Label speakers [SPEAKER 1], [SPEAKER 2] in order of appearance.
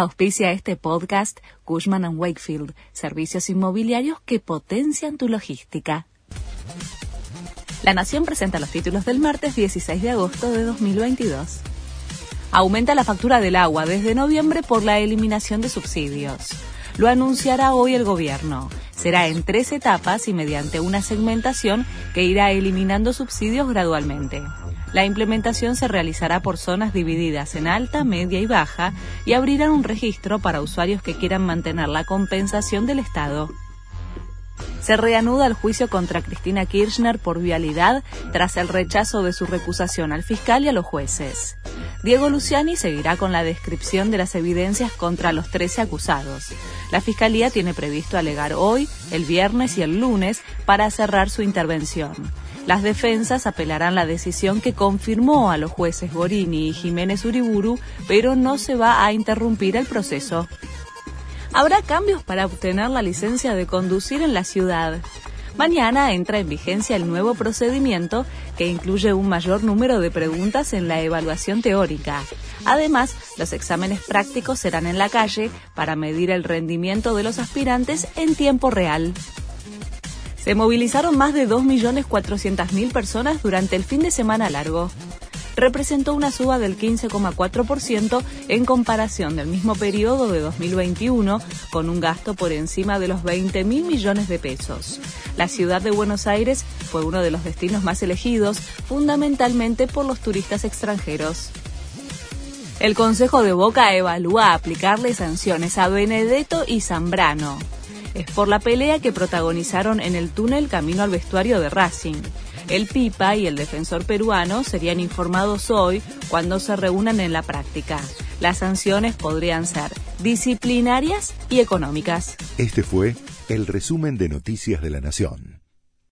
[SPEAKER 1] Auspicia este podcast Cushman ⁇ Wakefield, servicios inmobiliarios que potencian tu logística. La Nación presenta los títulos del martes 16 de agosto de 2022. Aumenta la factura del agua desde noviembre por la eliminación de subsidios. Lo anunciará hoy el gobierno. Será en tres etapas y mediante una segmentación que irá eliminando subsidios gradualmente. La implementación se realizará por zonas divididas en alta, media y baja y abrirán un registro para usuarios que quieran mantener la compensación del Estado. Se reanuda el juicio contra Cristina Kirchner por vialidad tras el rechazo de su recusación al fiscal y a los jueces. Diego Luciani seguirá con la descripción de las evidencias contra los 13 acusados. La Fiscalía tiene previsto alegar hoy, el viernes y el lunes para cerrar su intervención. Las defensas apelarán la decisión que confirmó a los jueces Gorini y Jiménez Uriburu, pero no se va a interrumpir el proceso. Habrá cambios para obtener la licencia de conducir en la ciudad. Mañana entra en vigencia el nuevo procedimiento que incluye un mayor número de preguntas en la evaluación teórica. Además, los exámenes prácticos serán en la calle para medir el rendimiento de los aspirantes en tiempo real. Se movilizaron más de 2.400.000 personas durante el fin de semana largo. Representó una suba del 15,4% en comparación del mismo periodo de 2021, con un gasto por encima de los 20.000 millones de pesos. La ciudad de Buenos Aires fue uno de los destinos más elegidos, fundamentalmente por los turistas extranjeros. El Consejo de Boca evalúa aplicarle sanciones a Benedetto y Zambrano es por la pelea que protagonizaron en el túnel camino al vestuario de Racing. El Pipa y el defensor peruano serían informados hoy cuando se reúnan en la práctica. Las sanciones podrían ser disciplinarias y económicas.
[SPEAKER 2] Este fue el resumen de Noticias de la Nación.